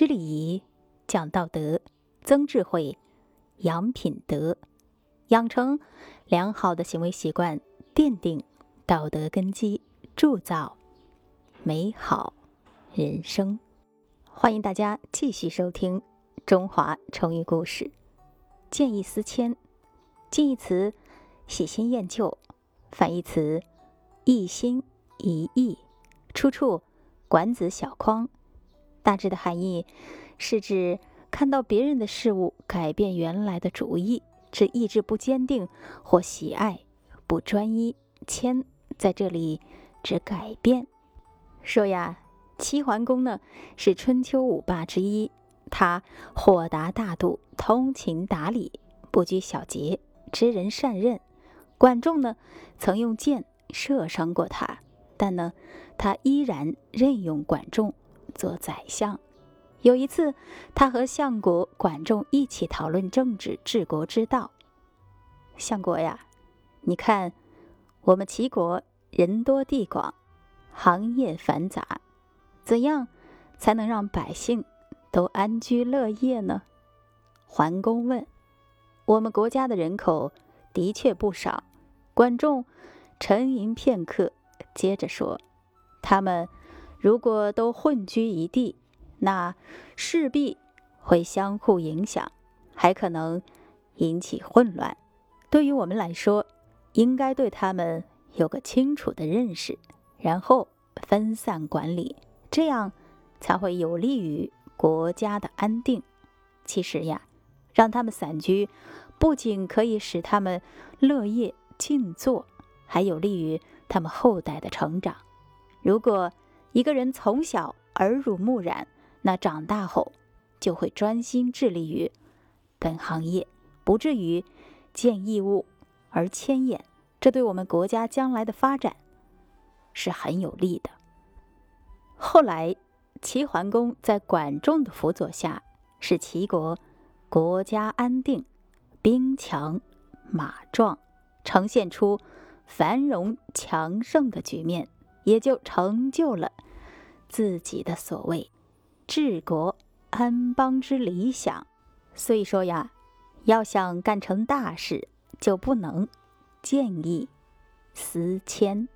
知礼仪，讲道德，增智慧，养品德，养成良好的行为习惯，奠定道德根基，铸造美好人生。欢迎大家继续收听《中华成语故事》。见异思迁，近义词喜新厌旧，反义词一心一意，出处《管子·小匡》。大致的含义是指看到别人的事物改变原来的主意，指意志不坚定或喜爱不专一。迁在这里指改变。说呀，齐桓公呢是春秋五霸之一，他豁达大度、通情达理、不拘小节、知人善任。管仲呢曾用箭射伤过他，但呢他依然任用管仲。做宰相，有一次，他和相国管仲一起讨论政治治国之道。相国呀，你看，我们齐国人多地广，行业繁杂，怎样才能让百姓都安居乐业呢？桓公问：“我们国家的人口的确不少。”管仲沉吟片刻，接着说：“他们。”如果都混居一地，那势必会相互影响，还可能引起混乱。对于我们来说，应该对他们有个清楚的认识，然后分散管理，这样才会有利于国家的安定。其实呀，让他们散居，不仅可以使他们乐业静坐，还有利于他们后代的成长。如果一个人从小耳濡目染，那长大后就会专心致力于本行业，不至于见异物而迁眼。这对我们国家将来的发展是很有利的。后来，齐桓公在管仲的辅佐下，使齐国国家安定，兵强马壮，呈现出繁荣强盛的局面。也就成就了自己的所谓治国安邦之理想。所以说呀，要想干成大事，就不能见异思迁。